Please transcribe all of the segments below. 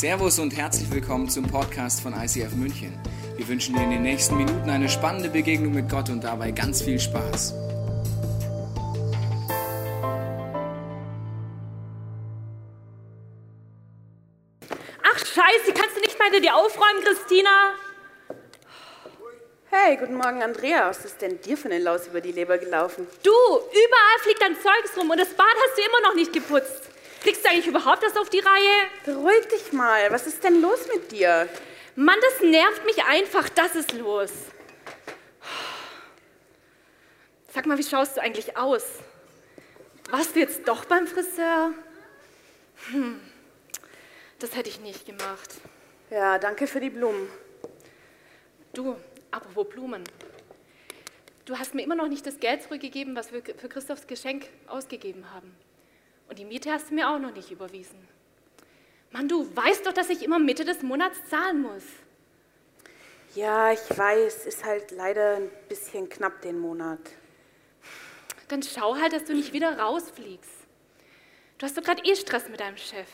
Servus und herzlich willkommen zum Podcast von ICF München. Wir wünschen dir in den nächsten Minuten eine spannende Begegnung mit Gott und dabei ganz viel Spaß. Ach scheiße, kannst du nicht mal dir aufräumen, Christina? Hey, guten Morgen, Andrea. Was ist denn dir für eine Laus über die Leber gelaufen? Du, überall fliegt dein Zeugs rum und das Bad hast du immer noch nicht geputzt. Kriegst du eigentlich überhaupt das auf die Reihe? Beruhig dich mal. Was ist denn los mit dir? Mann, das nervt mich einfach. Das ist los. Sag mal, wie schaust du eigentlich aus? Warst du jetzt doch beim Friseur? Hm, das hätte ich nicht gemacht. Ja, danke für die Blumen. Du, apropos Blumen. Du hast mir immer noch nicht das Geld zurückgegeben, was wir für Christophs Geschenk ausgegeben haben. Und die Miete hast du mir auch noch nicht überwiesen. Mann, du weißt doch, dass ich immer Mitte des Monats zahlen muss. Ja, ich weiß, ist halt leider ein bisschen knapp den Monat. Dann schau halt, dass du nicht wieder rausfliegst. Du hast doch gerade eh Stress mit deinem Chef.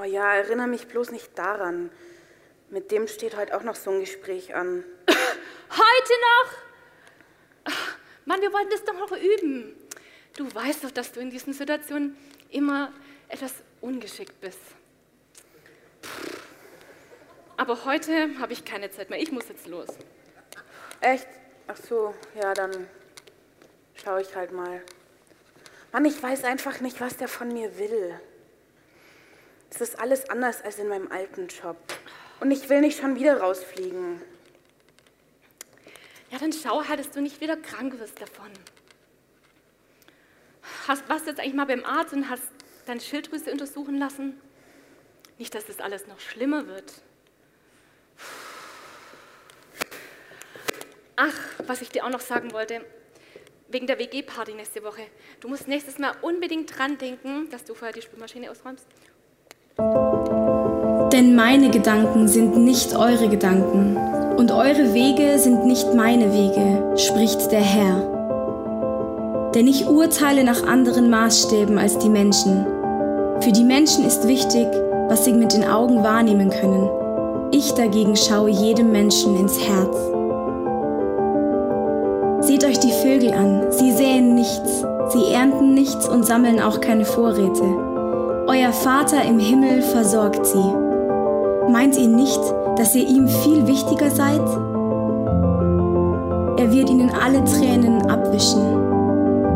Oh ja, erinnere mich bloß nicht daran. Mit dem steht heute auch noch so ein Gespräch an. Heute noch? Mann, wir wollten das doch noch üben. Du weißt doch, dass du in diesen Situationen immer etwas ungeschickt bist. Aber heute habe ich keine Zeit mehr. Ich muss jetzt los. Echt? Ach so, ja, dann schaue ich halt mal. Mann, ich weiß einfach nicht, was der von mir will. Es ist alles anders als in meinem alten Job. Und ich will nicht schon wieder rausfliegen. Ja, dann schau halt, dass du nicht wieder krank wirst davon. Hast, warst jetzt eigentlich mal beim Arzt und hast deine Schilddrüse untersuchen lassen? Nicht, dass das alles noch schlimmer wird. Ach, was ich dir auch noch sagen wollte, wegen der WG-Party nächste Woche. Du musst nächstes Mal unbedingt dran denken, dass du vorher die Spülmaschine ausräumst. Denn meine Gedanken sind nicht eure Gedanken und eure Wege sind nicht meine Wege, spricht der Herr. Denn ich urteile nach anderen Maßstäben als die Menschen. Für die Menschen ist wichtig, was sie mit den Augen wahrnehmen können. Ich dagegen schaue jedem Menschen ins Herz. Seht euch die Vögel an, sie säen nichts, sie ernten nichts und sammeln auch keine Vorräte. Euer Vater im Himmel versorgt sie. Meint ihr nicht, dass ihr ihm viel wichtiger seid? Er wird ihnen alle Tränen abwischen.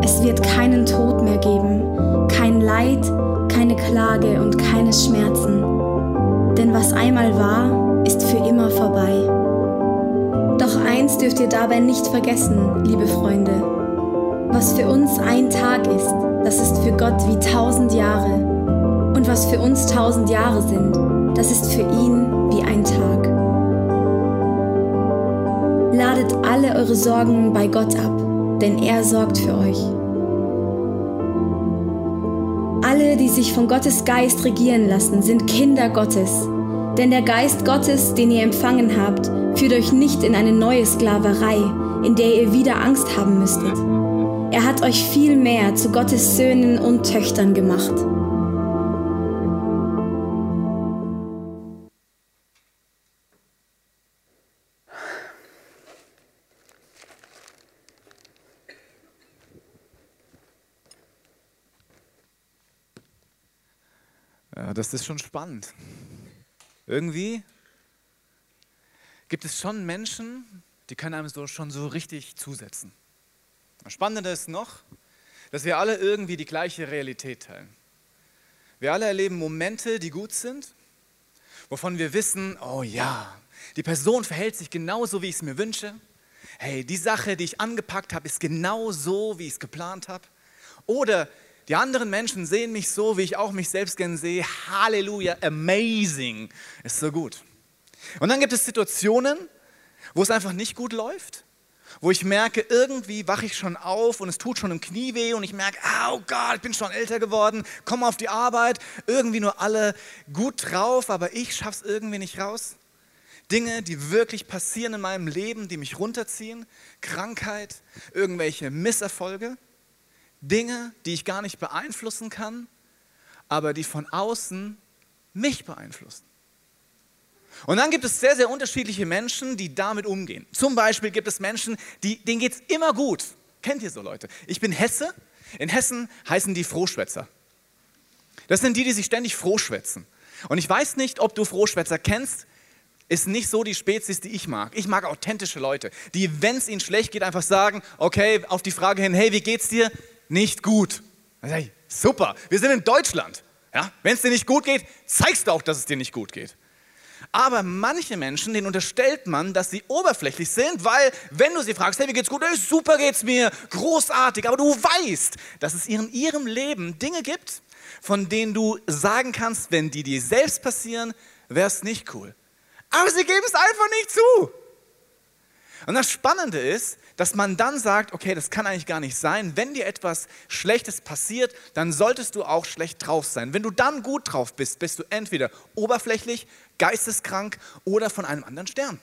Es wird keinen Tod mehr geben, kein Leid, keine Klage und keine Schmerzen. Denn was einmal war, ist für immer vorbei. Doch eins dürft ihr dabei nicht vergessen, liebe Freunde. Was für uns ein Tag ist, das ist für Gott wie tausend Jahre. Und was für uns tausend Jahre sind, das ist für ihn wie ein Tag. Ladet alle eure Sorgen bei Gott ab, denn er sorgt für euch. Alle, die sich von Gottes Geist regieren lassen, sind Kinder Gottes. Denn der Geist Gottes, den ihr empfangen habt, führt euch nicht in eine neue Sklaverei, in der ihr wieder Angst haben müsstet. Er hat euch viel mehr zu Gottes Söhnen und Töchtern gemacht. Das ist schon spannend. Irgendwie gibt es schon Menschen, die können einem so schon so richtig zusetzen. Das Spannende ist noch, dass wir alle irgendwie die gleiche Realität teilen. Wir alle erleben Momente, die gut sind, wovon wir wissen, oh ja, die Person verhält sich genauso, wie ich es mir wünsche. Hey, die Sache, die ich angepackt habe, ist genau so, wie ich es geplant habe. Oder die anderen Menschen sehen mich so, wie ich auch mich selbst gern sehe. Halleluja, amazing, ist so gut. Und dann gibt es Situationen, wo es einfach nicht gut läuft, wo ich merke, irgendwie wache ich schon auf und es tut schon im Knie weh und ich merke, oh Gott, ich bin schon älter geworden, komme auf die Arbeit, irgendwie nur alle gut drauf, aber ich schaffe es irgendwie nicht raus. Dinge, die wirklich passieren in meinem Leben, die mich runterziehen, Krankheit, irgendwelche Misserfolge. Dinge, die ich gar nicht beeinflussen kann, aber die von außen mich beeinflusst. Und dann gibt es sehr, sehr unterschiedliche Menschen, die damit umgehen. Zum Beispiel gibt es Menschen, die, denen geht es immer gut. Kennt ihr so Leute? Ich bin Hesse. In Hessen heißen die Frohschwätzer. Das sind die, die sich ständig frohschwätzen. Und ich weiß nicht, ob du Frohschwätzer kennst. Ist nicht so die Spezies, die ich mag. Ich mag authentische Leute, die, wenn es ihnen schlecht geht, einfach sagen, okay, auf die Frage hin, hey, wie geht's dir? Nicht gut. Dann sage ich, super, wir sind in Deutschland. Ja? Wenn es dir nicht gut geht, zeigst du auch, dass es dir nicht gut geht. Aber manche Menschen, denen unterstellt man, dass sie oberflächlich sind, weil wenn du sie fragst, hey, wie geht's gut? Hey, super geht's mir, großartig. Aber du weißt, dass es in ihrem Leben Dinge gibt, von denen du sagen kannst, wenn die dir selbst passieren, wäre es nicht cool. Aber sie geben es einfach nicht zu. Und das Spannende ist, dass man dann sagt, okay, das kann eigentlich gar nicht sein. Wenn dir etwas Schlechtes passiert, dann solltest du auch schlecht drauf sein. Wenn du dann gut drauf bist, bist du entweder oberflächlich, geisteskrank oder von einem anderen Stern.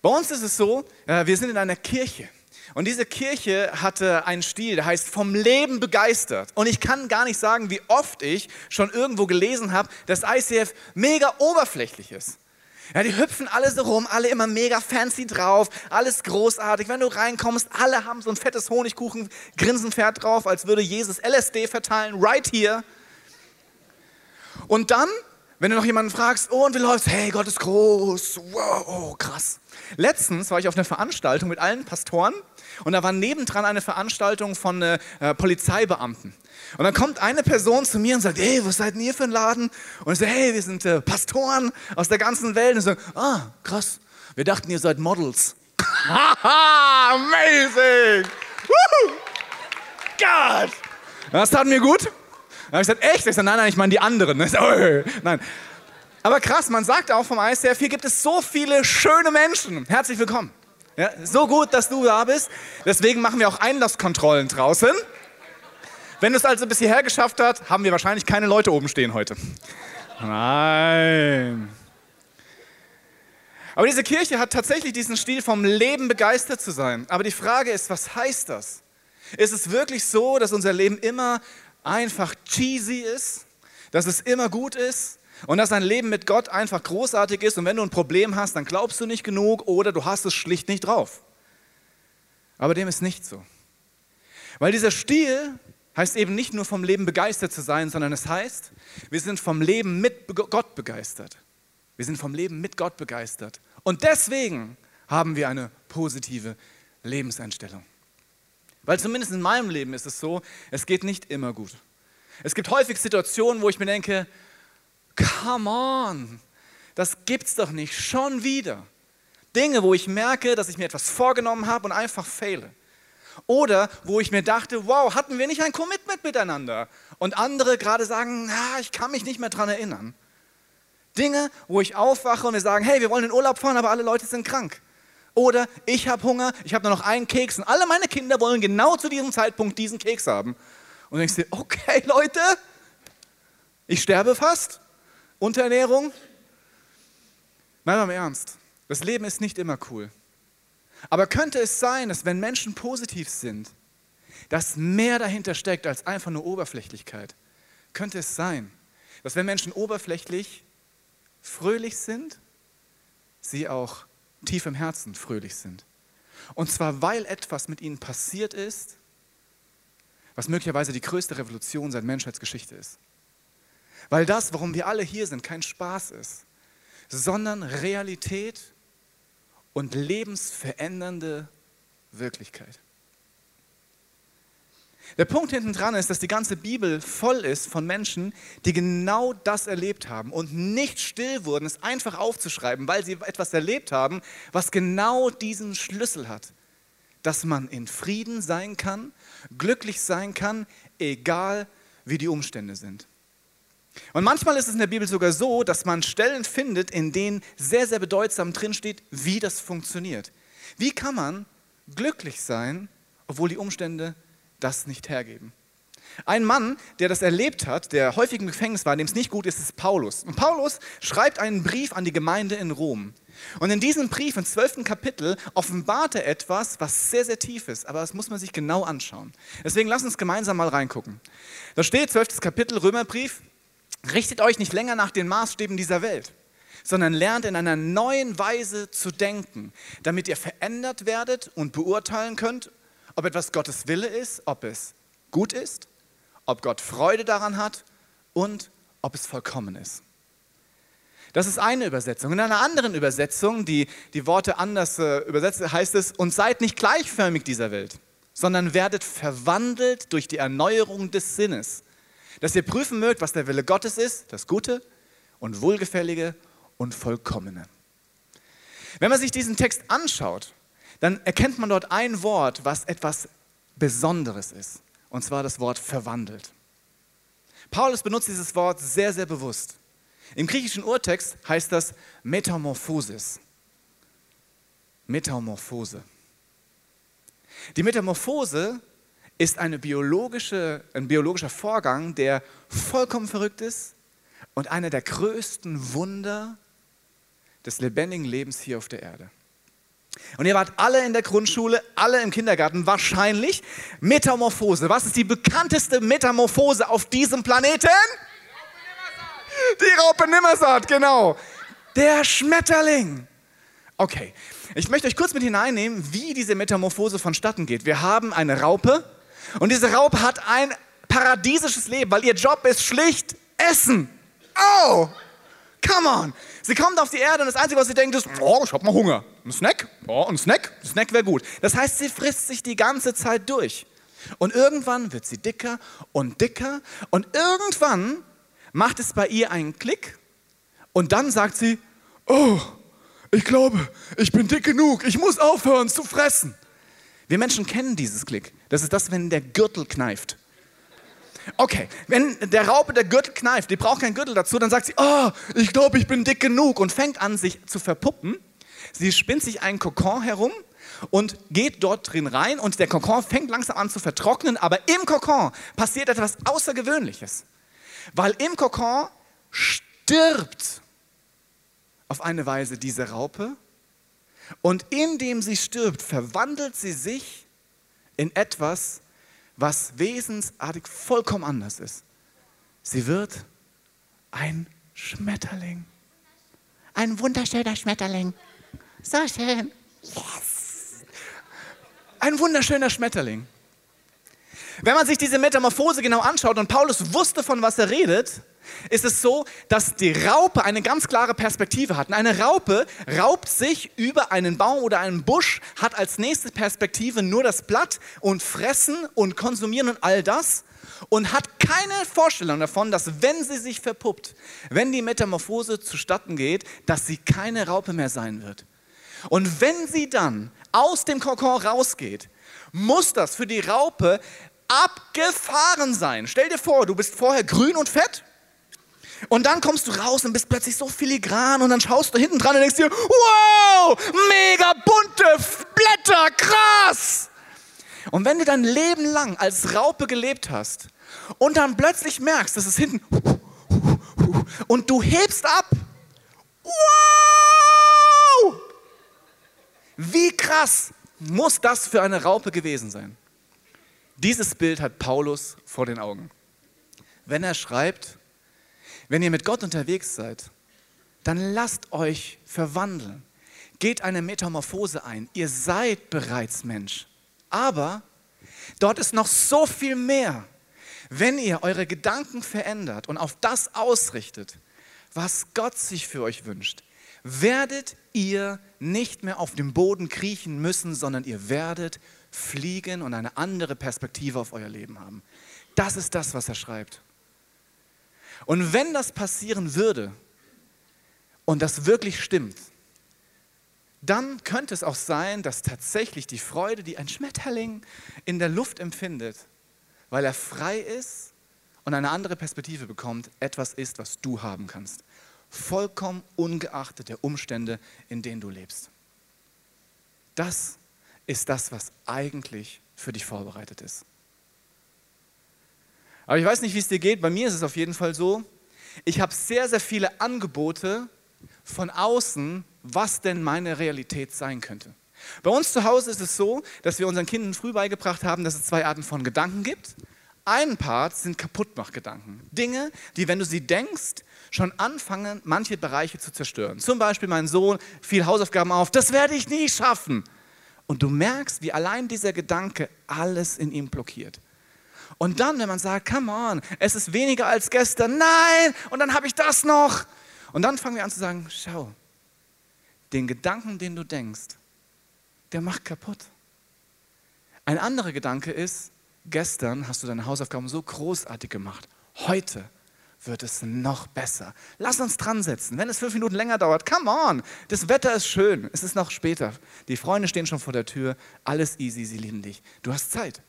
Bei uns ist es so, äh, wir sind in einer Kirche. Und diese Kirche hatte einen Stil, der heißt vom Leben begeistert. Und ich kann gar nicht sagen, wie oft ich schon irgendwo gelesen habe, dass ICF mega oberflächlich ist. Ja, die hüpfen alle so rum, alle immer mega fancy drauf, alles großartig. Wenn du reinkommst, alle haben so ein fettes Honigkuchen-Grinsenpferd drauf, als würde Jesus LSD verteilen, right here. Und dann, wenn du noch jemanden fragst, oh, und wie läuft's? Hey, Gott ist groß. Wow, oh, krass. Letztens war ich auf einer Veranstaltung mit allen Pastoren und da war nebendran eine Veranstaltung von äh, Polizeibeamten. Und dann kommt eine Person zu mir und sagt, hey, was seid ihr für ein Laden? Und ich sage, hey, wir sind äh, Pastoren aus der ganzen Welt. Und ich sage, ah, krass, wir dachten, ihr seid Models. Haha, amazing! Woo! Gott! Das tat mir gut. Dann habe ich gesagt, echt? Ich sage, nein, nein, ich meine die anderen. nein. Aber krass, man sagt auch vom ICF, hier gibt es so viele schöne Menschen. Herzlich willkommen. Ja, so gut, dass du da bist. Deswegen machen wir auch Einlasskontrollen draußen. Wenn du es also bis hierher geschafft hast, haben wir wahrscheinlich keine Leute oben stehen heute. Nein. Aber diese Kirche hat tatsächlich diesen Stil, vom Leben begeistert zu sein. Aber die Frage ist, was heißt das? Ist es wirklich so, dass unser Leben immer einfach cheesy ist? Dass es immer gut ist? Und dass dein Leben mit Gott einfach großartig ist und wenn du ein Problem hast, dann glaubst du nicht genug oder du hast es schlicht nicht drauf. Aber dem ist nicht so. Weil dieser Stil heißt eben nicht nur vom Leben begeistert zu sein, sondern es heißt, wir sind vom Leben mit Gott begeistert. Wir sind vom Leben mit Gott begeistert. Und deswegen haben wir eine positive Lebenseinstellung. Weil zumindest in meinem Leben ist es so, es geht nicht immer gut. Es gibt häufig Situationen, wo ich mir denke, come on, das gibt's doch nicht, schon wieder. Dinge, wo ich merke, dass ich mir etwas vorgenommen habe und einfach fehle. Oder wo ich mir dachte, wow, hatten wir nicht ein Commitment miteinander? Und andere gerade sagen, na, ich kann mich nicht mehr daran erinnern. Dinge, wo ich aufwache und wir sagen, hey, wir wollen in Urlaub fahren, aber alle Leute sind krank. Oder ich habe Hunger, ich habe nur noch einen Keks und alle meine Kinder wollen genau zu diesem Zeitpunkt diesen Keks haben. Und ich denke, okay, Leute, ich sterbe fast. Unterernährung. Mal im Ernst, das Leben ist nicht immer cool. Aber könnte es sein, dass wenn Menschen positiv sind, dass mehr dahinter steckt als einfach nur Oberflächlichkeit? Könnte es sein, dass wenn Menschen oberflächlich fröhlich sind, sie auch tief im Herzen fröhlich sind? Und zwar, weil etwas mit ihnen passiert ist, was möglicherweise die größte Revolution seit Menschheitsgeschichte ist. Weil das, warum wir alle hier sind, kein Spaß ist, sondern Realität und lebensverändernde Wirklichkeit. Der Punkt hinten dran ist, dass die ganze Bibel voll ist von Menschen, die genau das erlebt haben und nicht still wurden, es einfach aufzuschreiben, weil sie etwas erlebt haben, was genau diesen Schlüssel hat, dass man in Frieden sein kann, glücklich sein kann, egal wie die Umstände sind. Und manchmal ist es in der Bibel sogar so, dass man Stellen findet, in denen sehr, sehr bedeutsam drinsteht, wie das funktioniert. Wie kann man glücklich sein, obwohl die Umstände das nicht hergeben? Ein Mann, der das erlebt hat, der häufig im Gefängnis war, dem es nicht gut ist, ist Paulus. Und Paulus schreibt einen Brief an die Gemeinde in Rom. Und in diesem Brief, im zwölften Kapitel, offenbart er etwas, was sehr, sehr tief ist. Aber das muss man sich genau anschauen. Deswegen lass uns gemeinsam mal reingucken. Da steht, zwölftes Kapitel, Römerbrief, richtet euch nicht länger nach den Maßstäben dieser Welt, sondern lernt in einer neuen Weise zu denken, damit ihr verändert werdet und beurteilen könnt, ob etwas Gottes Wille ist, ob es gut ist, ob Gott Freude daran hat und ob es vollkommen ist. Das ist eine Übersetzung. In einer anderen Übersetzung, die die Worte anders äh, übersetzt, heißt es, und seid nicht gleichförmig dieser Welt, sondern werdet verwandelt durch die Erneuerung des Sinnes, dass ihr prüfen mögt, was der Wille Gottes ist, das Gute und Wohlgefällige und Vollkommene. Wenn man sich diesen Text anschaut, dann erkennt man dort ein Wort, was etwas Besonderes ist, und zwar das Wort verwandelt. Paulus benutzt dieses Wort sehr, sehr bewusst. Im griechischen Urtext heißt das Metamorphosis. Metamorphose. Die Metamorphose ist eine biologische, ein biologischer Vorgang, der vollkommen verrückt ist und einer der größten Wunder des lebendigen Lebens hier auf der Erde. Und ihr wart alle in der Grundschule, alle im Kindergarten, wahrscheinlich Metamorphose. Was ist die bekannteste Metamorphose auf diesem Planeten? Die Raupe Nimmersatt, genau. Der Schmetterling. Okay, ich möchte euch kurz mit hineinnehmen, wie diese Metamorphose vonstatten geht. Wir haben eine Raupe und diese Raupe hat ein paradiesisches Leben, weil ihr Job ist schlicht Essen. Oh, come on. Sie kommt auf die Erde und das Einzige, was sie denkt, ist, oh, ich hab mal Hunger. Ein Snack? Oh, ein Snack? Ein Snack wäre gut. Das heißt, sie frisst sich die ganze Zeit durch. Und irgendwann wird sie dicker und dicker und irgendwann macht es bei ihr einen Klick und dann sagt sie, oh, ich glaube, ich bin dick genug, ich muss aufhören zu fressen. Wir Menschen kennen dieses Klick. Das ist das, wenn der Gürtel kneift. Okay, wenn der Raupe der Gürtel kneift, die braucht keinen Gürtel dazu, dann sagt sie, oh, ich glaube, ich bin dick genug und fängt an, sich zu verpuppen. Sie spinnt sich einen Kokon herum und geht dort drin rein und der Kokon fängt langsam an zu vertrocknen, aber im Kokon passiert etwas Außergewöhnliches. Weil im Kokon stirbt auf eine Weise diese Raupe und indem sie stirbt, verwandelt sie sich in etwas, was wesensartig vollkommen anders ist. Sie wird ein Schmetterling. Ein wunderschöner Schmetterling. So schön. Yes. Ein wunderschöner Schmetterling. Wenn man sich diese Metamorphose genau anschaut und Paulus wusste, von was er redet, ist es so, dass die Raupe eine ganz klare Perspektive hat. Und eine Raupe raubt sich über einen Baum oder einen Busch, hat als nächste Perspektive nur das Blatt und fressen und konsumieren und all das und hat keine Vorstellung davon, dass wenn sie sich verpuppt, wenn die Metamorphose zustatten geht, dass sie keine Raupe mehr sein wird. Und wenn sie dann aus dem Kokon rausgeht, muss das für die Raupe abgefahren sein. Stell dir vor, du bist vorher grün und fett und dann kommst du raus und bist plötzlich so filigran und dann schaust du hinten dran und denkst dir, wow, mega bunte Blätter, krass. Und wenn du dein Leben lang als Raupe gelebt hast und dann plötzlich merkst, dass es hinten und du hebst ab, wow, wie krass muss das für eine Raupe gewesen sein? Dieses Bild hat Paulus vor den Augen. Wenn er schreibt, wenn ihr mit Gott unterwegs seid, dann lasst euch verwandeln. Geht eine Metamorphose ein. Ihr seid bereits Mensch. Aber dort ist noch so viel mehr. Wenn ihr eure Gedanken verändert und auf das ausrichtet, was Gott sich für euch wünscht, werdet ihr nicht mehr auf dem Boden kriechen müssen, sondern ihr werdet fliegen und eine andere Perspektive auf euer Leben haben. Das ist das, was er schreibt. Und wenn das passieren würde und das wirklich stimmt, dann könnte es auch sein, dass tatsächlich die Freude, die ein Schmetterling in der Luft empfindet, weil er frei ist und eine andere Perspektive bekommt, etwas ist, was du haben kannst. Vollkommen ungeachtet der Umstände, in denen du lebst. Das ist das, was eigentlich für dich vorbereitet ist. Aber ich weiß nicht, wie es dir geht. Bei mir ist es auf jeden Fall so, ich habe sehr, sehr viele Angebote von außen, was denn meine Realität sein könnte. Bei uns zu Hause ist es so, dass wir unseren Kindern früh beigebracht haben, dass es zwei Arten von Gedanken gibt. Ein Part sind Kaputtmachgedanken. Dinge, die, wenn du sie denkst, schon anfangen, manche Bereiche zu zerstören. Zum Beispiel mein Sohn, viel Hausaufgaben auf, das werde ich nie schaffen. Und du merkst, wie allein dieser Gedanke alles in ihm blockiert. Und dann, wenn man sagt, come on, es ist weniger als gestern, nein, und dann habe ich das noch. Und dann fangen wir an zu sagen, schau, den Gedanken, den du denkst, der macht kaputt. Ein anderer Gedanke ist, gestern hast du deine Hausaufgaben so großartig gemacht. Heute wird es noch besser. Lass uns dran setzen. Wenn es fünf Minuten länger dauert, come on. Das Wetter ist schön. Es ist noch später. Die Freunde stehen schon vor der Tür. Alles easy, sie lieben dich. Du hast Zeit.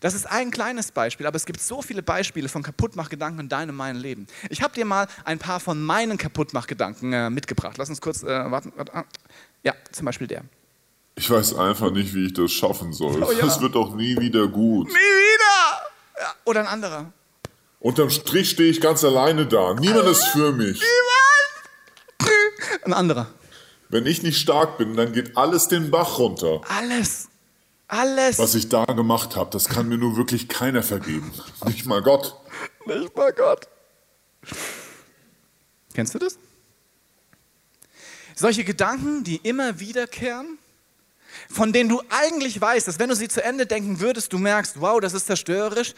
Das ist ein kleines Beispiel, aber es gibt so viele Beispiele von Kaputtmachgedanken in deinem, meinem Leben. Ich habe dir mal ein paar von meinen Kaputtmachgedanken äh, mitgebracht. Lass uns kurz äh, warten. warten. Ja, zum Beispiel der. Ich weiß einfach nicht, wie ich das schaffen soll. Oh ja. Es wird doch nie wieder gut. Nie wieder! Ja, oder ein anderer. Unterm Strich stehe ich ganz alleine da. Niemand ist für mich. Ein anderer. Wenn ich nicht stark bin, dann geht alles den Bach runter. Alles. Alles. Was ich da gemacht habe, das kann mir nur wirklich keiner vergeben. Nicht mal Gott. Nicht mal Gott. Kennst du das? Solche Gedanken, die immer wiederkehren, von denen du eigentlich weißt, dass wenn du sie zu Ende denken würdest, du merkst, wow, das ist zerstörerisch,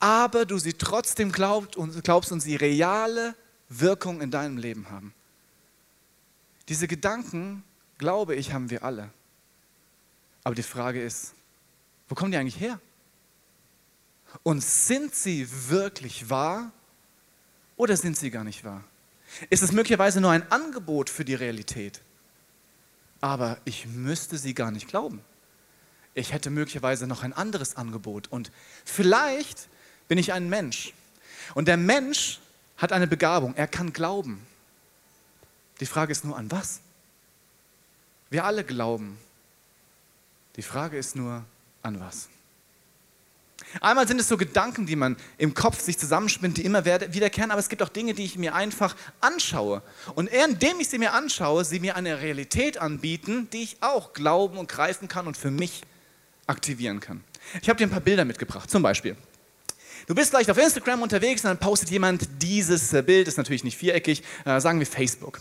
aber du sie trotzdem glaubst und, glaubst und sie reale Wirkung in deinem Leben haben. Diese Gedanken, glaube ich, haben wir alle. Aber die Frage ist, wo kommen die eigentlich her? Und sind sie wirklich wahr oder sind sie gar nicht wahr? Ist es möglicherweise nur ein Angebot für die Realität? Aber ich müsste sie gar nicht glauben. Ich hätte möglicherweise noch ein anderes Angebot. Und vielleicht bin ich ein Mensch. Und der Mensch hat eine Begabung. Er kann glauben. Die Frage ist nur, an was? Wir alle glauben. Die Frage ist nur, an was? Einmal sind es so Gedanken, die man im Kopf sich zusammenspinnt, die immer wiederkehren, aber es gibt auch Dinge, die ich mir einfach anschaue. Und indem ich sie mir anschaue, sie mir eine Realität anbieten, die ich auch glauben und greifen kann und für mich aktivieren kann. Ich habe dir ein paar Bilder mitgebracht. Zum Beispiel, du bist vielleicht auf Instagram unterwegs und dann postet jemand dieses äh, Bild, ist natürlich nicht viereckig, äh, sagen wir Facebook.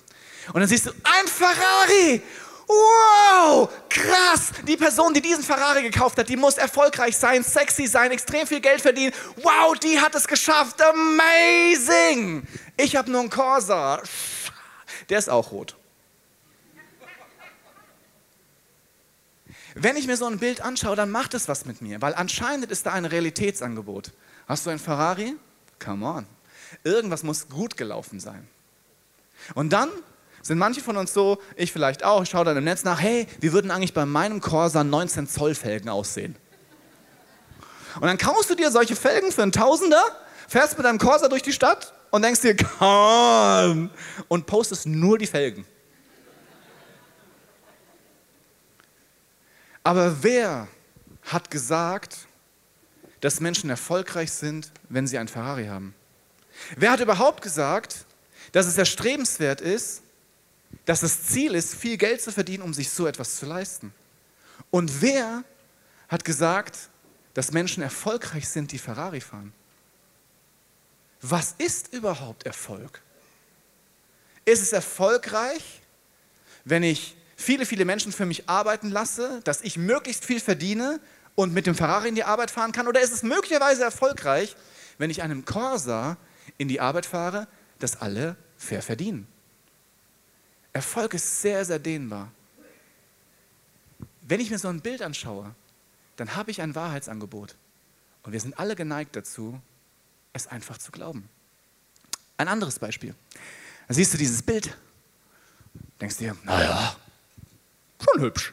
Und dann siehst du, ein Ferrari! Wow, krass. Die Person, die diesen Ferrari gekauft hat, die muss erfolgreich sein, sexy sein, extrem viel Geld verdienen. Wow, die hat es geschafft. Amazing. Ich habe nur einen Corsa. Der ist auch rot. Wenn ich mir so ein Bild anschaue, dann macht es was mit mir, weil anscheinend ist da ein Realitätsangebot. Hast du einen Ferrari? Come on. Irgendwas muss gut gelaufen sein. Und dann sind manche von uns so, ich vielleicht auch, ich schaue dann im Netz nach, hey, wie würden eigentlich bei meinem Corsa 19 Zoll Felgen aussehen? Und dann kaufst du dir solche Felgen für einen Tausender, fährst mit deinem Corsa durch die Stadt und denkst dir, komm, und postest nur die Felgen. Aber wer hat gesagt, dass Menschen erfolgreich sind, wenn sie ein Ferrari haben? Wer hat überhaupt gesagt, dass es erstrebenswert ist, dass das Ziel ist, viel Geld zu verdienen, um sich so etwas zu leisten. Und wer hat gesagt, dass Menschen erfolgreich sind, die Ferrari fahren? Was ist überhaupt Erfolg? Ist es erfolgreich, wenn ich viele, viele Menschen für mich arbeiten lasse, dass ich möglichst viel verdiene und mit dem Ferrari in die Arbeit fahren kann? Oder ist es möglicherweise erfolgreich, wenn ich einem Corsa in die Arbeit fahre, dass alle fair verdienen? Erfolg ist sehr, sehr dehnbar. Wenn ich mir so ein Bild anschaue, dann habe ich ein Wahrheitsangebot. Und wir sind alle geneigt dazu, es einfach zu glauben. Ein anderes Beispiel. Da siehst du dieses Bild, denkst dir, naja, schon hübsch.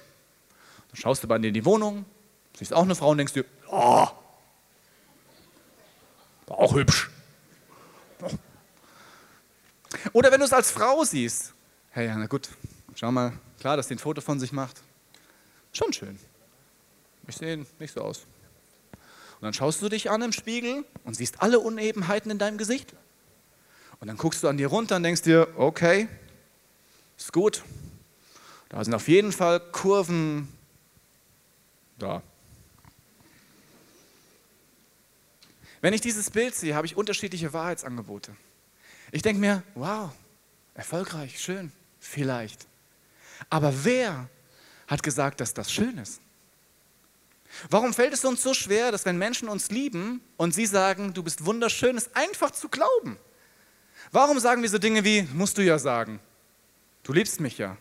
Dann schaust du bei dir in die Wohnung, siehst auch eine Frau und denkst dir, oh, auch hübsch. Oder wenn du es als Frau siehst, hey, na gut, schau mal, klar, dass sie ein Foto von sich macht. Schon schön. Ich sehe nicht so aus. Und dann schaust du dich an im Spiegel und siehst alle Unebenheiten in deinem Gesicht. Und dann guckst du an dir runter und denkst dir, okay, ist gut. Da sind auf jeden Fall Kurven da. Wenn ich dieses Bild sehe, habe ich unterschiedliche Wahrheitsangebote. Ich denke mir, wow, erfolgreich, schön, vielleicht. Aber wer hat gesagt, dass das schön ist? Warum fällt es uns so schwer, dass wenn Menschen uns lieben und sie sagen, du bist wunderschön, es einfach zu glauben? Warum sagen wir so Dinge wie, musst du ja sagen, du liebst mich ja?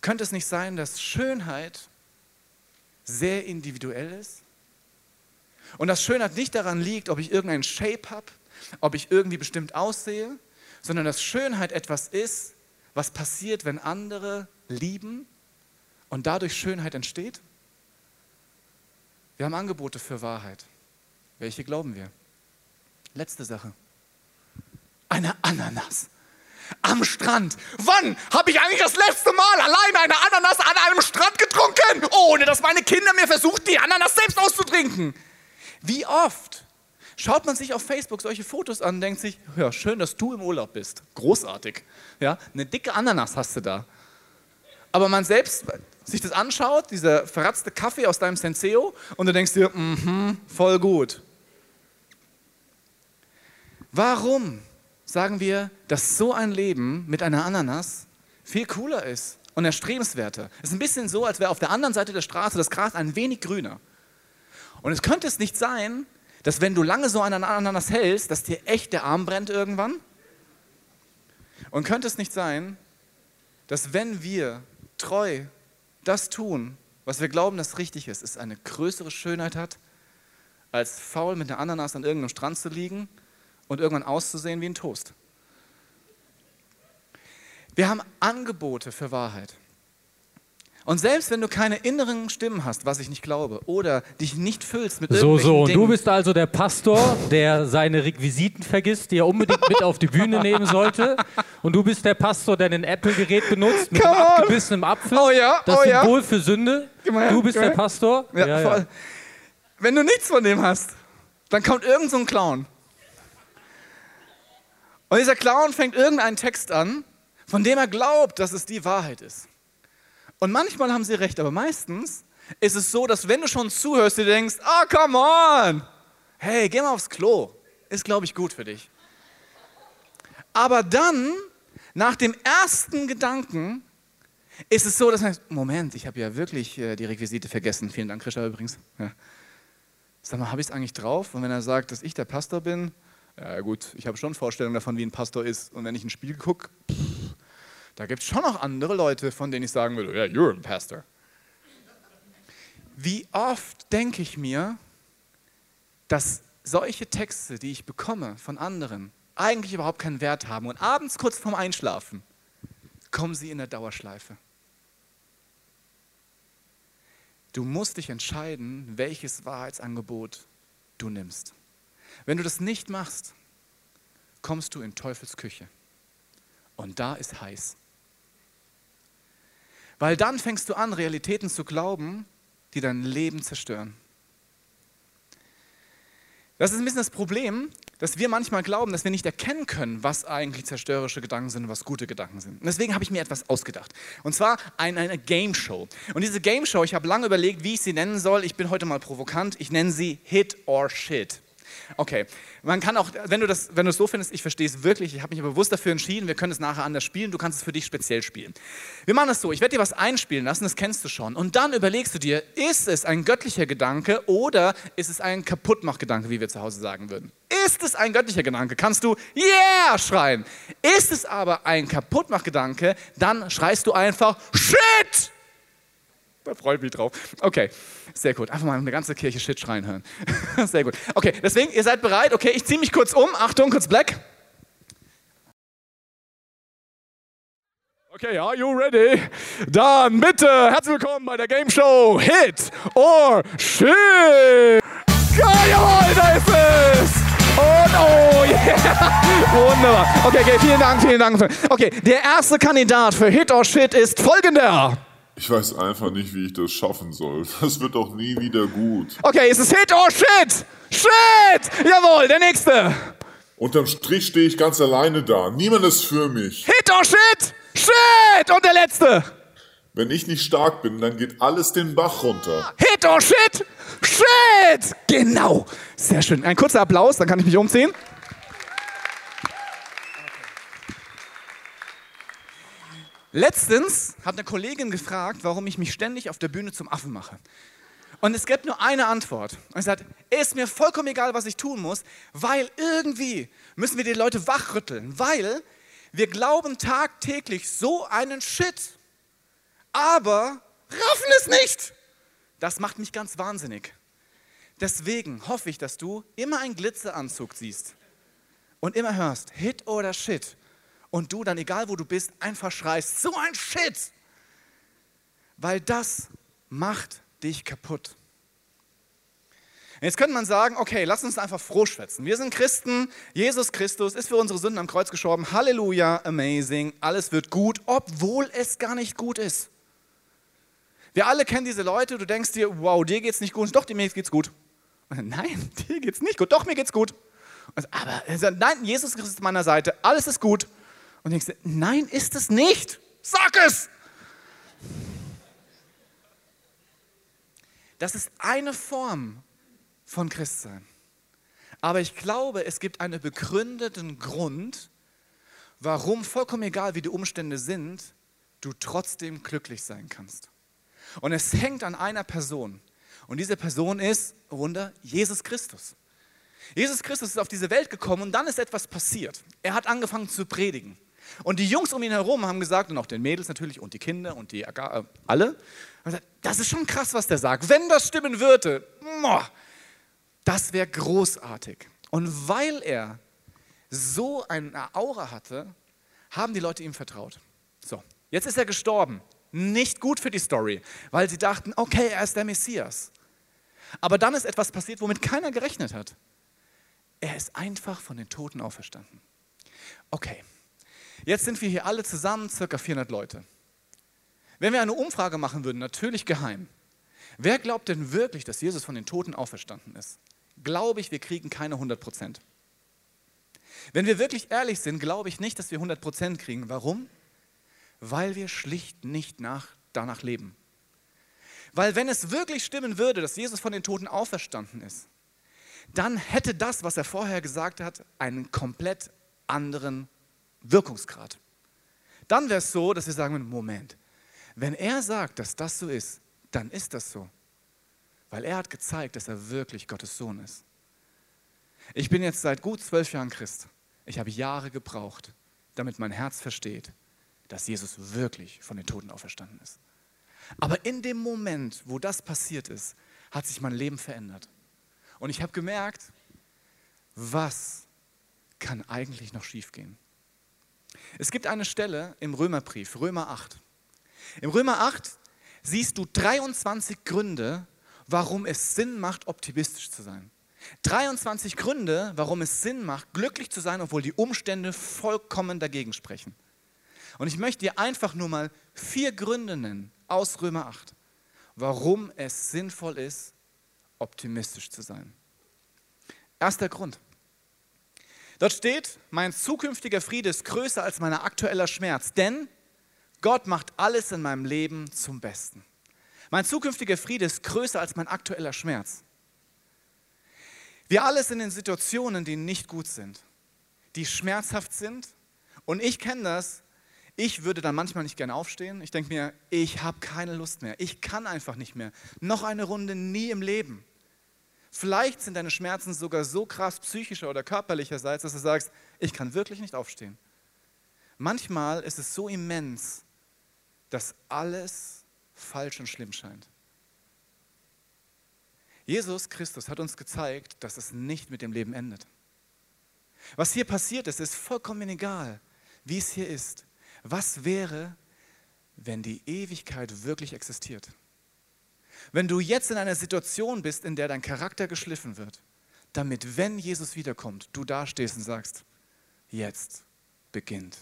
Könnte es nicht sein, dass Schönheit sehr individuell ist? Und dass Schönheit nicht daran liegt, ob ich irgendeinen Shape habe, ob ich irgendwie bestimmt aussehe, sondern dass Schönheit etwas ist, was passiert, wenn andere lieben und dadurch Schönheit entsteht? Wir haben Angebote für Wahrheit. Welche glauben wir? Letzte Sache. Eine Ananas. Am Strand. Wann habe ich eigentlich das letzte Mal alleine eine Ananas an einem Strand getrunken, ohne dass meine Kinder mir versuchen, die Ananas selbst auszutrinken? Wie oft schaut man sich auf Facebook solche Fotos an denkt sich, ja, schön, dass du im Urlaub bist. Großartig. Ja, eine dicke Ananas hast du da. Aber man selbst sich das anschaut, dieser verratzte Kaffee aus deinem Senseo, und du denkst dir, mhm, voll gut. Warum sagen wir, dass so ein Leben mit einer Ananas viel cooler ist und erstrebenswerter? Es ist ein bisschen so, als wäre auf der anderen Seite der Straße das Gras ein wenig grüner. Und es könnte es nicht sein, dass wenn du lange so an einer Ananas hältst, dass dir echt der Arm brennt irgendwann? Und könnte es nicht sein, dass wenn wir treu das tun, was wir glauben, das richtig ist, es eine größere Schönheit hat, als faul mit einer Ananas an irgendeinem Strand zu liegen und irgendwann auszusehen wie ein Toast. Wir haben Angebote für Wahrheit. Und selbst wenn du keine inneren Stimmen hast, was ich nicht glaube, oder dich nicht füllst mit So, irgendwelchen so, und Dingen, du bist also der Pastor, der seine Requisiten vergisst, die er unbedingt mit auf die Bühne nehmen sollte. Und du bist der Pastor, der ein Apple-Gerät benutzt mit einem Come on. abgebissenen Apfel. Oh ja, das oh ja. Symbol für Sünde. Her, Du bist der. Pastor. Ja, voll. Wenn du nichts von dem hast, dann kommt irgend so ein Clown. Und dieser Clown fängt irgendeinen Text an, von dem er glaubt, dass es die Wahrheit ist. Und manchmal haben sie recht, aber meistens ist es so, dass wenn du schon zuhörst, du denkst, ah, come on, hey, geh mal aufs Klo. Ist, glaube ich, gut für dich. Aber dann, nach dem ersten Gedanken, ist es so, dass man sagt, Moment, ich habe ja wirklich äh, die Requisite vergessen. Vielen Dank, Krischer übrigens. Ja. Sag mal, habe ich es eigentlich drauf? Und wenn er sagt, dass ich der Pastor bin, ja gut, ich habe schon Vorstellungen davon, wie ein Pastor ist. Und wenn ich ein Spiel gucke, da gibt es schon noch andere Leute, von denen ich sagen würde, ja, you're a pastor. Wie oft denke ich mir, dass solche Texte, die ich bekomme von anderen, eigentlich überhaupt keinen Wert haben. Und abends kurz vorm Einschlafen kommen sie in der Dauerschleife. Du musst dich entscheiden, welches Wahrheitsangebot du nimmst. Wenn du das nicht machst, kommst du in Teufels Küche. Und da ist heiß. Weil dann fängst du an, Realitäten zu glauben, die dein Leben zerstören. Das ist ein bisschen das Problem, dass wir manchmal glauben, dass wir nicht erkennen können, was eigentlich zerstörerische Gedanken sind und was gute Gedanken sind. Und deswegen habe ich mir etwas ausgedacht. Und zwar eine, eine Game Show. Und diese Game Show, ich habe lange überlegt, wie ich sie nennen soll. Ich bin heute mal provokant. Ich nenne sie Hit or Shit. Okay, man kann auch, wenn du das, wenn du es so findest, ich verstehe es wirklich, ich habe mich bewusst dafür entschieden, wir können es nachher anders spielen, du kannst es für dich speziell spielen. Wir machen das so, ich werde dir was einspielen lassen, das kennst du schon, und dann überlegst du dir, ist es ein göttlicher Gedanke oder ist es ein Kaputtmachgedanke, wie wir zu Hause sagen würden. Ist es ein göttlicher Gedanke, kannst du Yeah schreien. Ist es aber ein Kaputtmachgedanke, dann schreist du einfach Shit! Da freue ich mich drauf. Okay, sehr gut. Einfach mal eine ganze Kirche Shit schreien hören. Sehr gut. Okay, deswegen, ihr seid bereit? Okay, ich ziehe mich kurz um. Achtung, kurz Black. Okay, are you ready? Dann bitte, herzlich willkommen bei der Game Show Hit or Shit. Jawohl, da ist es. Und oh yeah, wunderbar. Okay, okay, vielen Dank, vielen Dank. Okay, der erste Kandidat für Hit or Shit ist folgender. Ich weiß einfach nicht, wie ich das schaffen soll. Das wird doch nie wieder gut. Okay, ist es Hit or Shit? Shit! Jawohl, der nächste. Unterm Strich stehe ich ganz alleine da. Niemand ist für mich. Hit or Shit? Shit! Und der letzte. Wenn ich nicht stark bin, dann geht alles den Bach runter. Hit or shit? Shit! Genau. Sehr schön. Ein kurzer Applaus, dann kann ich mich umziehen. Letztens hat eine Kollegin gefragt, warum ich mich ständig auf der Bühne zum Affen mache. Und es gibt nur eine Antwort. Und sie sagt, ist mir vollkommen egal, was ich tun muss, weil irgendwie müssen wir die Leute wachrütteln, weil wir glauben tagtäglich so einen Shit, aber raffen es nicht. Das macht mich ganz wahnsinnig. Deswegen hoffe ich, dass du immer einen Glitzeranzug siehst und immer hörst, Hit oder Shit. Und du dann, egal wo du bist, einfach schreist, so ein Shit. Weil das macht dich kaputt. Jetzt könnte man sagen, okay, lass uns einfach froh schwätzen. Wir sind Christen, Jesus Christus ist für unsere Sünden am Kreuz gestorben. Halleluja, amazing, alles wird gut, obwohl es gar nicht gut ist. Wir alle kennen diese Leute, du denkst dir, wow, dir geht's nicht gut, doch, mir geht's gut. Nein, dir geht's nicht gut, doch, mir geht's gut. Aber nein, Jesus Christus ist an meiner Seite, alles ist gut. Und denkst dir, nein, ist es nicht. Sag es! Das ist eine Form von Christsein. Aber ich glaube, es gibt einen begründeten Grund, warum, vollkommen egal wie die Umstände sind, du trotzdem glücklich sein kannst. Und es hängt an einer Person. Und diese Person ist, Wunder, Jesus Christus. Jesus Christus ist auf diese Welt gekommen und dann ist etwas passiert. Er hat angefangen zu predigen. Und die Jungs um ihn herum haben gesagt, und auch den Mädels natürlich und die Kinder und die äh, alle, das ist schon krass, was der sagt. Wenn das stimmen würde, das wäre großartig. Und weil er so eine Aura hatte, haben die Leute ihm vertraut. So, jetzt ist er gestorben. Nicht gut für die Story, weil sie dachten, okay, er ist der Messias. Aber dann ist etwas passiert, womit keiner gerechnet hat. Er ist einfach von den Toten auferstanden. Okay, jetzt sind wir hier alle zusammen, circa 400 Leute. Wenn wir eine Umfrage machen würden, natürlich geheim, wer glaubt denn wirklich, dass Jesus von den Toten auferstanden ist? Glaube ich, wir kriegen keine 100 Prozent. Wenn wir wirklich ehrlich sind, glaube ich nicht, dass wir 100 Prozent kriegen. Warum? Weil wir schlicht nicht nach, danach leben. Weil wenn es wirklich stimmen würde, dass Jesus von den Toten auferstanden ist, dann hätte das, was er vorher gesagt hat, einen komplett anderen Wirkungsgrad. Dann wäre es so, dass wir sagen, Moment, wenn er sagt, dass das so ist, dann ist das so. Weil er hat gezeigt, dass er wirklich Gottes Sohn ist. Ich bin jetzt seit gut zwölf Jahren Christ. Ich habe Jahre gebraucht, damit mein Herz versteht, dass Jesus wirklich von den Toten auferstanden ist. Aber in dem Moment, wo das passiert ist, hat sich mein Leben verändert. Und ich habe gemerkt, was kann eigentlich noch schiefgehen? Es gibt eine Stelle im Römerbrief, Römer 8. Im Römer 8 siehst du 23 Gründe, warum es Sinn macht, optimistisch zu sein. 23 Gründe, warum es Sinn macht, glücklich zu sein, obwohl die Umstände vollkommen dagegen sprechen. Und ich möchte dir einfach nur mal vier Gründe nennen aus Römer 8, warum es sinnvoll ist, optimistisch zu sein. Erster Grund. Dort steht, mein zukünftiger Friede ist größer als mein aktueller Schmerz, denn Gott macht alles in meinem Leben zum Besten. Mein zukünftiger Friede ist größer als mein aktueller Schmerz. Wir alle sind in Situationen, die nicht gut sind, die schmerzhaft sind. Und ich kenne das. Ich würde dann manchmal nicht gerne aufstehen. Ich denke mir, ich habe keine Lust mehr. Ich kann einfach nicht mehr. Noch eine Runde nie im Leben. Vielleicht sind deine Schmerzen sogar so krass psychischer oder körperlicherseits, dass du sagst, ich kann wirklich nicht aufstehen. Manchmal ist es so immens, dass alles falsch und schlimm scheint. Jesus Christus hat uns gezeigt, dass es nicht mit dem Leben endet. Was hier passiert ist, ist vollkommen egal, wie es hier ist. Was wäre, wenn die Ewigkeit wirklich existiert? Wenn du jetzt in einer Situation bist, in der dein Charakter geschliffen wird, damit, wenn Jesus wiederkommt, du dastehst und sagst, jetzt beginnt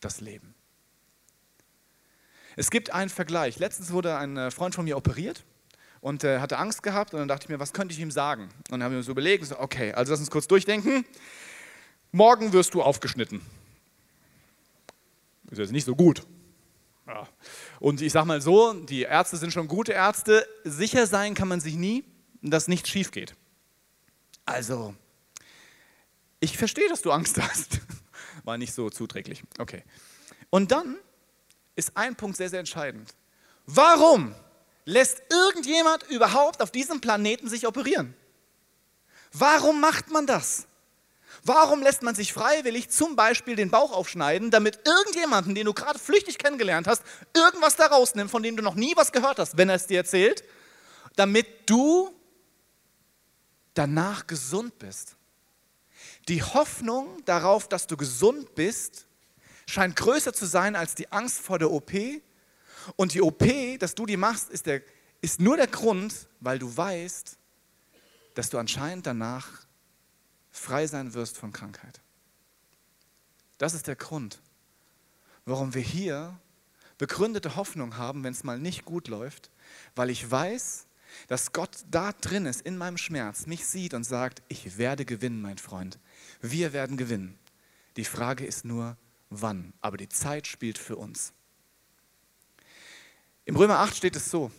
das Leben. Es gibt einen Vergleich. Letztens wurde ein äh, Freund von mir operiert und äh, hatte Angst gehabt und dann dachte ich mir, was könnte ich ihm sagen? Und dann habe ich mir so überlegt, so, okay, also lass uns kurz durchdenken. Morgen wirst du aufgeschnitten. Ist jetzt nicht so gut. Ja. Und ich sage mal so, die Ärzte sind schon gute Ärzte. Sicher sein kann man sich nie, dass nichts schief geht. Also, ich verstehe, dass du Angst hast. War nicht so zuträglich. Okay. Und dann ist ein Punkt sehr, sehr entscheidend. Warum lässt irgendjemand überhaupt auf diesem Planeten sich operieren? Warum macht man das? Warum lässt man sich freiwillig zum Beispiel den Bauch aufschneiden, damit irgendjemanden, den du gerade flüchtig kennengelernt hast, irgendwas da rausnimmt, von dem du noch nie was gehört hast, wenn er es dir erzählt, damit du danach gesund bist? Die Hoffnung darauf, dass du gesund bist, scheint größer zu sein als die Angst vor der OP. Und die OP, dass du die machst, ist, der, ist nur der Grund, weil du weißt, dass du anscheinend danach frei sein wirst von Krankheit. Das ist der Grund, warum wir hier begründete Hoffnung haben, wenn es mal nicht gut läuft, weil ich weiß, dass Gott da drin ist, in meinem Schmerz, mich sieht und sagt, ich werde gewinnen, mein Freund. Wir werden gewinnen. Die Frage ist nur, wann. Aber die Zeit spielt für uns. Im Römer 8 steht es so.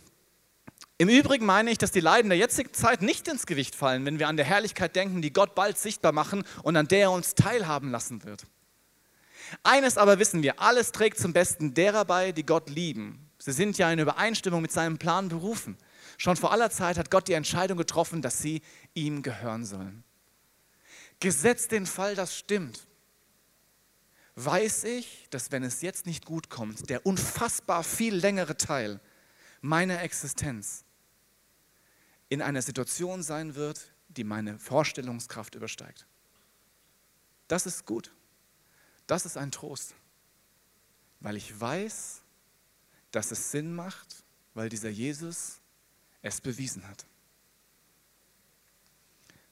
Im Übrigen meine ich, dass die Leiden der jetzigen Zeit nicht ins Gewicht fallen, wenn wir an der Herrlichkeit denken, die Gott bald sichtbar machen und an der er uns teilhaben lassen wird. Eines aber wissen wir, alles trägt zum Besten derer bei, die Gott lieben. Sie sind ja in Übereinstimmung mit seinem Plan berufen. Schon vor aller Zeit hat Gott die Entscheidung getroffen, dass sie ihm gehören sollen. Gesetzt den Fall, das stimmt, weiß ich, dass wenn es jetzt nicht gut kommt, der unfassbar viel längere Teil meiner Existenz in einer Situation sein wird, die meine Vorstellungskraft übersteigt. Das ist gut. Das ist ein Trost, weil ich weiß, dass es Sinn macht, weil dieser Jesus es bewiesen hat.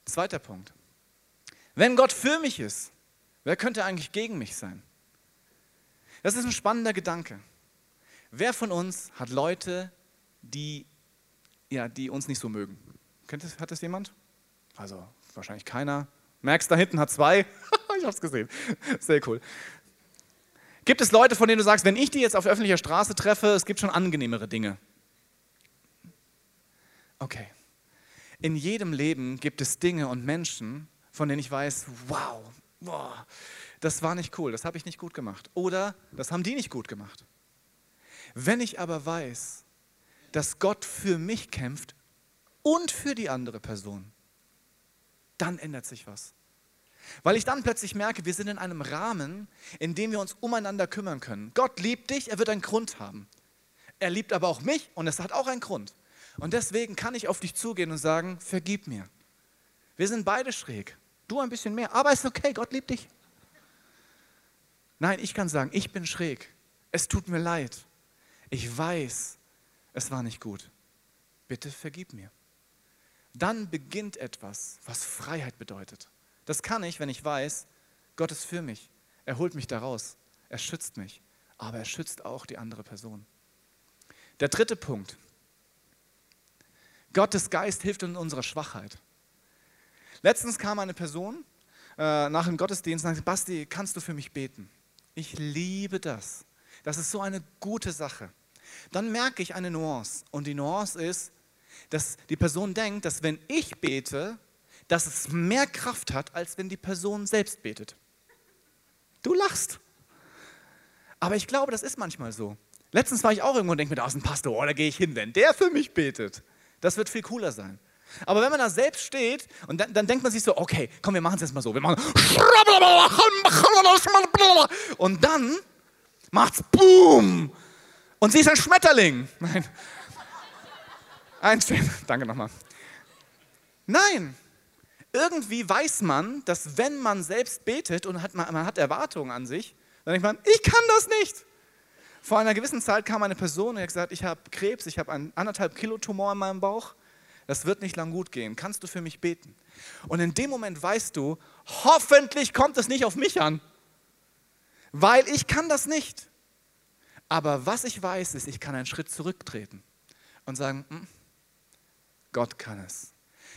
Zweiter Punkt. Wenn Gott für mich ist, wer könnte eigentlich gegen mich sein? Das ist ein spannender Gedanke. Wer von uns hat Leute, die, ja, die uns nicht so mögen? Das, hat das jemand? Also wahrscheinlich keiner. Merkst, da hinten hat zwei. ich habe es gesehen. Sehr cool. Gibt es Leute, von denen du sagst, wenn ich die jetzt auf öffentlicher Straße treffe, es gibt schon angenehmere Dinge? Okay. In jedem Leben gibt es Dinge und Menschen, von denen ich weiß, wow, wow das war nicht cool, das habe ich nicht gut gemacht. Oder das haben die nicht gut gemacht. Wenn ich aber weiß, dass Gott für mich kämpft und für die andere Person, dann ändert sich was. Weil ich dann plötzlich merke, wir sind in einem Rahmen, in dem wir uns umeinander kümmern können. Gott liebt dich, er wird einen Grund haben. Er liebt aber auch mich und es hat auch einen Grund. Und deswegen kann ich auf dich zugehen und sagen, vergib mir. Wir sind beide schräg. Du ein bisschen mehr, aber es ist okay, Gott liebt dich. Nein, ich kann sagen, ich bin schräg. Es tut mir leid. Ich weiß, es war nicht gut. Bitte vergib mir. Dann beginnt etwas, was Freiheit bedeutet. Das kann ich, wenn ich weiß, Gott ist für mich. Er holt mich da raus. Er schützt mich. Aber er schützt auch die andere Person. Der dritte Punkt. Gottes Geist hilft in unserer Schwachheit. Letztens kam eine Person äh, nach dem Gottesdienst und sagte, Basti, kannst du für mich beten? Ich liebe das. Das ist so eine gute Sache. Dann merke ich eine Nuance. Und die Nuance ist, dass die Person denkt, dass wenn ich bete, dass es mehr Kraft hat, als wenn die Person selbst betet. Du lachst. Aber ich glaube, das ist manchmal so. Letztens war ich auch irgendwo und denke mir, da ist ein Pastor, oh, da gehe ich hin, wenn der für mich betet. Das wird viel cooler sein. Aber wenn man da selbst steht und dann, dann denkt man sich so, okay, komm, wir machen es jetzt mal so. Wir machen und dann macht's Boom und sie ist ein Schmetterling. Nein. Einstehen. Danke nochmal. Nein. Irgendwie weiß man, dass wenn man selbst betet und hat, man, man hat Erwartungen an sich, dann denkt man, ich kann das nicht. Vor einer gewissen Zeit kam eine Person und hat gesagt, ich habe Krebs, ich habe einen anderthalb Kilo Tumor in meinem Bauch das wird nicht lang gut gehen. Kannst du für mich beten? Und in dem Moment weißt du, hoffentlich kommt es nicht auf mich an, weil ich kann das nicht. Aber was ich weiß, ist, ich kann einen Schritt zurücktreten und sagen, hm, Gott kann es.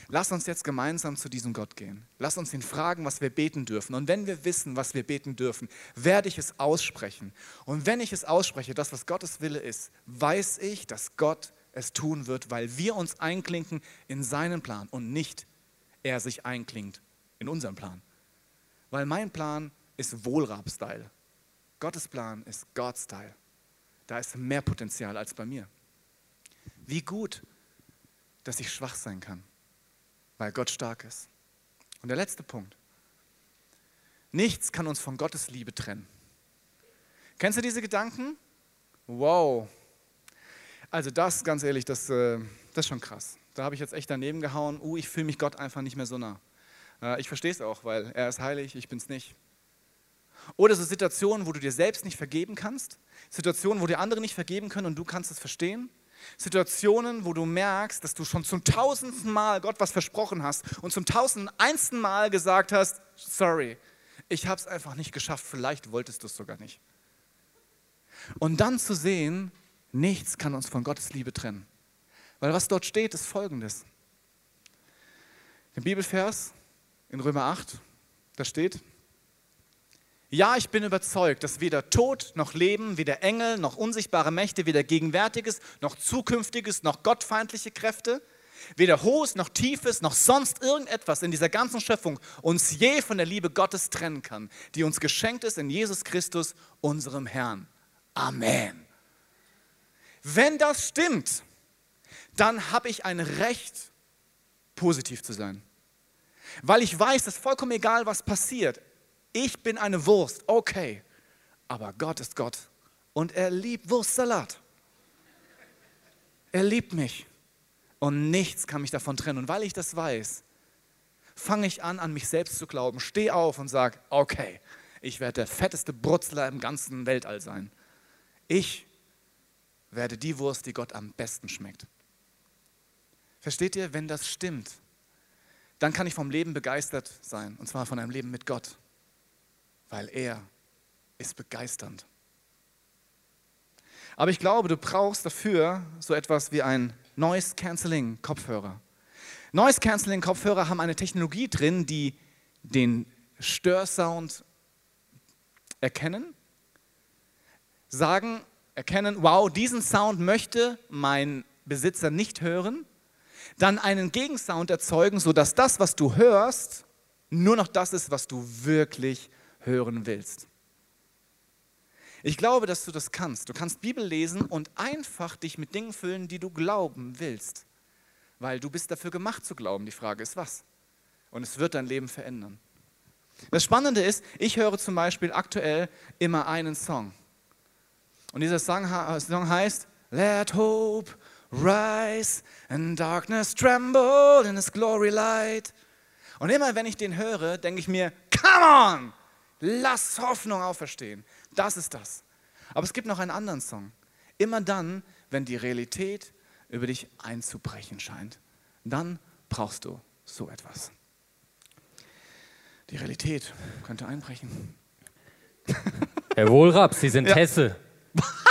Lass uns jetzt gemeinsam zu diesem Gott gehen. Lass uns ihn fragen, was wir beten dürfen. Und wenn wir wissen, was wir beten dürfen, werde ich es aussprechen. Und wenn ich es ausspreche, das, was Gottes Wille ist, weiß ich, dass Gott es tun wird, weil wir uns einklinken in seinen Plan und nicht er sich einklingt in unseren Plan. Weil mein Plan ist Wohlrab-Style. Gottes Plan ist God-Style. Da ist mehr Potenzial als bei mir. Wie gut, dass ich schwach sein kann, weil Gott stark ist. Und der letzte Punkt. Nichts kann uns von Gottes Liebe trennen. Kennst du diese Gedanken? Wow. Also das, ganz ehrlich, das, äh, das ist schon krass. Da habe ich jetzt echt daneben gehauen. Uh, ich fühle mich Gott einfach nicht mehr so nah. Äh, ich verstehe es auch, weil er ist heilig, ich bin es nicht. Oder so Situationen, wo du dir selbst nicht vergeben kannst. Situationen, wo dir andere nicht vergeben können und du kannst es verstehen. Situationen, wo du merkst, dass du schon zum tausendsten Mal Gott was versprochen hast und zum tausendeinsten Mal gesagt hast, sorry, ich habe es einfach nicht geschafft, vielleicht wolltest du es sogar nicht. Und dann zu sehen, nichts kann uns von Gottes Liebe trennen. Weil was dort steht, ist folgendes. Im Bibelvers in Römer 8, da steht, ja, ich bin überzeugt, dass weder Tod noch Leben, weder Engel noch unsichtbare Mächte, weder Gegenwärtiges noch Zukünftiges noch gottfeindliche Kräfte, weder Hohes noch Tiefes noch sonst irgendetwas in dieser ganzen Schöpfung uns je von der Liebe Gottes trennen kann, die uns geschenkt ist in Jesus Christus, unserem Herrn. Amen. Wenn das stimmt, dann habe ich ein Recht, positiv zu sein. Weil ich weiß, dass vollkommen egal, was passiert, ich bin eine Wurst, okay, aber Gott ist Gott und er liebt Wurstsalat. Er liebt mich und nichts kann mich davon trennen. Und weil ich das weiß, fange ich an, an mich selbst zu glauben, stehe auf und sage, okay, ich werde der fetteste Brutzler im ganzen Weltall sein. Ich werde die Wurst, die Gott am besten schmeckt. Versteht ihr, wenn das stimmt, dann kann ich vom Leben begeistert sein, und zwar von einem Leben mit Gott weil er ist begeisternd. Aber ich glaube, du brauchst dafür so etwas wie ein Noise Cancelling Kopfhörer. Noise Cancelling Kopfhörer haben eine Technologie drin, die den Störsound erkennen, sagen, erkennen, wow, diesen Sound möchte mein Besitzer nicht hören, dann einen Gegensound erzeugen, sodass das, was du hörst, nur noch das ist, was du wirklich hören willst. Ich glaube, dass du das kannst. Du kannst Bibel lesen und einfach dich mit Dingen füllen, die du glauben willst. Weil du bist dafür gemacht zu glauben. Die Frage ist, was? Und es wird dein Leben verändern. Das Spannende ist, ich höre zum Beispiel aktuell immer einen Song. Und dieser Song, heißt Let Hope Rise and Darkness Tremble in His Glory Light. Und immer wenn ich den höre, denke ich mir, come on! Lass Hoffnung auferstehen. Das ist das. Aber es gibt noch einen anderen Song. Immer dann, wenn die Realität über dich einzubrechen scheint, dann brauchst du so etwas. Die Realität könnte einbrechen. Herr Wohlrab, Sie sind ja. Hesse.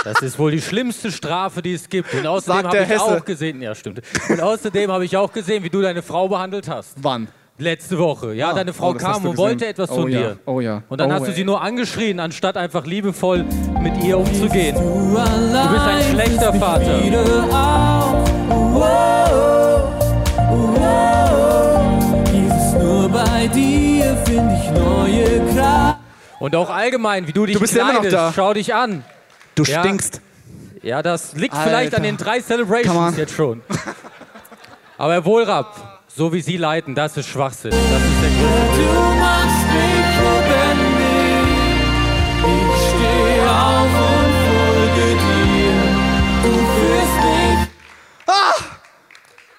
Das ist wohl die schlimmste Strafe, die es gibt. Und außerdem habe ich Hesse. auch gesehen, ja stimmt. Und außerdem habe ich auch gesehen, wie du deine Frau behandelt hast. Wann? Letzte Woche. Ja, ah, deine Frau oh, kam und wollte etwas von oh, dir. Ja. Oh ja. Und dann oh, hast du sie nur angeschrien, anstatt einfach liebevoll mit ihr umzugehen. Du bist ein schlechter Vater. Und auch allgemein, wie du dich du bist kleidest, immer noch da. schau dich an. Du ja. stinkst. Ja, das liegt Alter. vielleicht an den drei Celebrations jetzt schon. Aber Herr Wohlrapp, so wie sie leiten, das ist Schwachsinn. Das ist der größte Du machst mich lebendig. Ich stehe auf und folge dir. Du führst mich. Ah!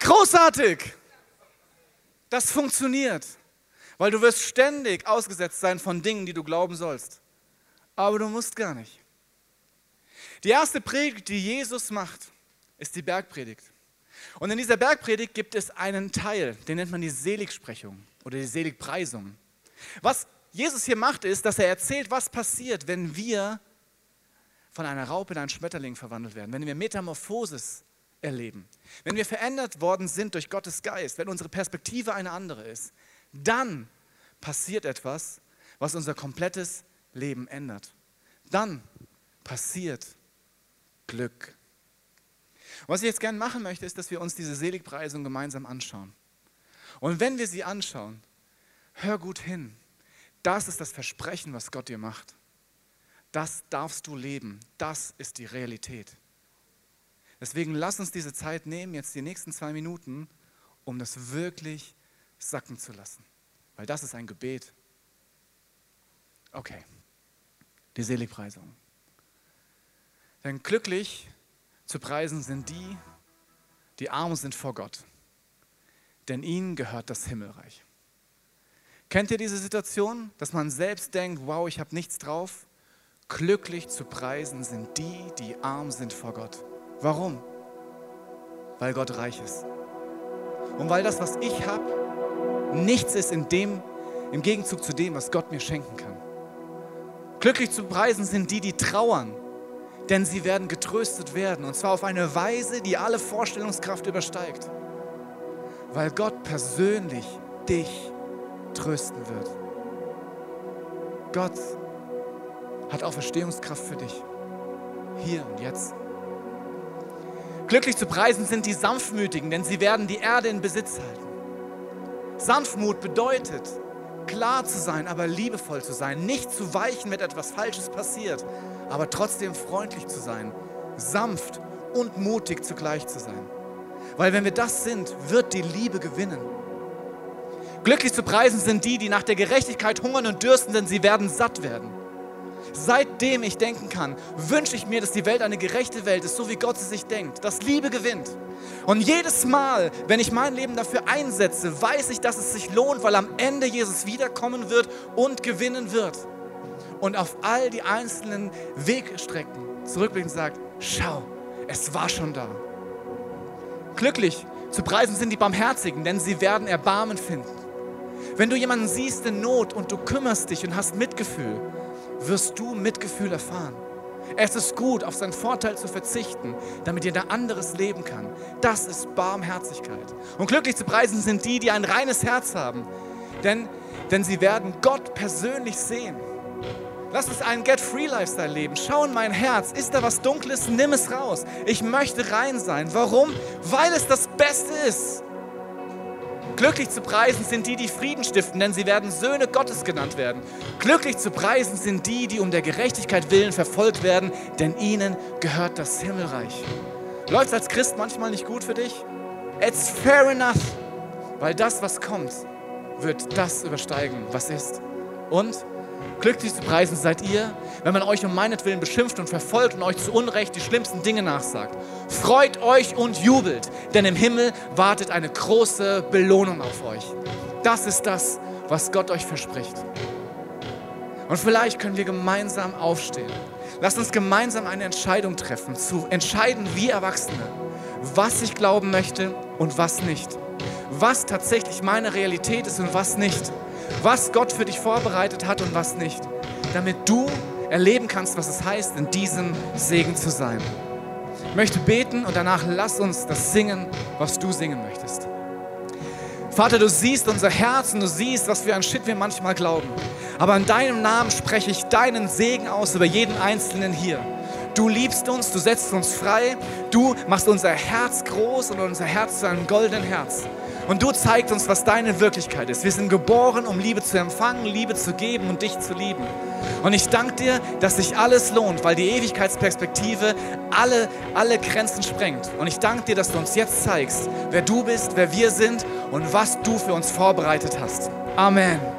Großartig! Das funktioniert. Weil du wirst ständig ausgesetzt sein von Dingen, die du glauben sollst. Aber du musst gar nicht. Die erste Predigt, die Jesus macht, ist die Bergpredigt. Und in dieser Bergpredigt gibt es einen Teil, den nennt man die Seligsprechung oder die Seligpreisung. Was Jesus hier macht, ist, dass er erzählt, was passiert, wenn wir von einer Raupe in einen Schmetterling verwandelt werden, wenn wir Metamorphosis erleben, wenn wir verändert worden sind durch Gottes Geist, wenn unsere Perspektive eine andere ist, dann passiert etwas, was unser komplettes Leben ändert. Dann passiert Glück. Was ich jetzt gerne machen möchte, ist, dass wir uns diese Seligpreisung gemeinsam anschauen. Und wenn wir sie anschauen, hör gut hin. Das ist das Versprechen, was Gott dir macht. Das darfst du leben. Das ist die Realität. Deswegen lass uns diese Zeit nehmen, jetzt die nächsten zwei Minuten, um das wirklich sacken zu lassen. Weil das ist ein Gebet. Okay, die Seligpreisung. Denn glücklich zu preisen sind die, die arm sind vor Gott. Denn ihnen gehört das Himmelreich. Kennt ihr diese Situation, dass man selbst denkt, wow, ich habe nichts drauf? Glücklich zu preisen sind die, die arm sind vor Gott. Warum? Weil Gott reich ist. Und weil das, was ich habe, nichts ist in dem, im Gegenzug zu dem, was Gott mir schenken kann. Glücklich zu preisen sind die, die trauern, denn sie werden getröstet werden. Und zwar auf eine Weise, die alle Vorstellungskraft übersteigt. Weil Gott persönlich dich trösten wird. Gott hat Auferstehungskraft für dich. Hier und jetzt. Glücklich zu preisen sind die Sanftmütigen, denn sie werden die Erde in Besitz halten. Sanftmut bedeutet, klar zu sein, aber liebevoll zu sein, nicht zu weichen, wenn etwas Falsches passiert, aber trotzdem freundlich zu sein, sanft und mutig zugleich zu sein. Weil wenn wir das sind, wird die Liebe gewinnen. Glücklich zu preisen sind die, die nach der Gerechtigkeit hungern und dürsten, denn sie werden satt werden. Seitdem ich denken kann, wünsche ich mir, dass die Welt eine gerechte Welt ist, so wie Gott sie sich denkt, dass Liebe gewinnt. Und jedes Mal, wenn ich mein Leben dafür einsetze, weiß ich, dass es sich lohnt, weil am Ende Jesus wiederkommen wird und gewinnen wird. Und auf all die einzelnen Wegstrecken zurückblicken und sagt, schau, es war schon da. Glücklich zu preisen sind die Barmherzigen, denn sie werden Erbarmen finden. Wenn du jemanden siehst in Not und du kümmerst dich und hast Mitgefühl, wirst du Mitgefühl erfahren. Es ist gut, auf seinen Vorteil zu verzichten, damit jeder anderes leben kann. Das ist Barmherzigkeit. Und glücklich zu preisen sind die, die ein reines Herz haben, denn, denn sie werden Gott persönlich sehen. Lass uns einen Get-Free-Lifestyle leben. Schau in mein Herz. Ist da was Dunkles? Nimm es raus. Ich möchte rein sein. Warum? Weil es das Beste ist. Glücklich zu preisen sind die, die Frieden stiften, denn sie werden Söhne Gottes genannt werden. Glücklich zu preisen sind die, die um der Gerechtigkeit willen verfolgt werden, denn ihnen gehört das Himmelreich. Läuft es als Christ manchmal nicht gut für dich? It's fair enough, weil das, was kommt, wird das übersteigen, was ist. Und Glücklich zu preisen seid ihr, wenn man euch um meinetwillen beschimpft und verfolgt und euch zu Unrecht die schlimmsten Dinge nachsagt. Freut euch und jubelt, denn im Himmel wartet eine große Belohnung auf euch. Das ist das, was Gott euch verspricht. Und vielleicht können wir gemeinsam aufstehen. Lasst uns gemeinsam eine Entscheidung treffen, zu entscheiden, wie Erwachsene, was ich glauben möchte und was nicht. Was tatsächlich meine Realität ist und was nicht was Gott für dich vorbereitet hat und was nicht, damit du erleben kannst, was es heißt, in diesem Segen zu sein. Ich möchte beten und danach lass uns das singen, was du singen möchtest. Vater, du siehst unser Herz und du siehst, was für ein Shit wir manchmal glauben. Aber in deinem Namen spreche ich deinen Segen aus über jeden Einzelnen hier. Du liebst uns, du setzt uns frei, du machst unser Herz groß und unser Herz zu einem goldenen Herz. Und du zeigst uns, was deine Wirklichkeit ist. Wir sind geboren, um Liebe zu empfangen, Liebe zu geben und dich zu lieben. Und ich danke dir, dass sich alles lohnt, weil die Ewigkeitsperspektive alle, alle Grenzen sprengt. Und ich danke dir, dass du uns jetzt zeigst, wer du bist, wer wir sind und was du für uns vorbereitet hast. Amen.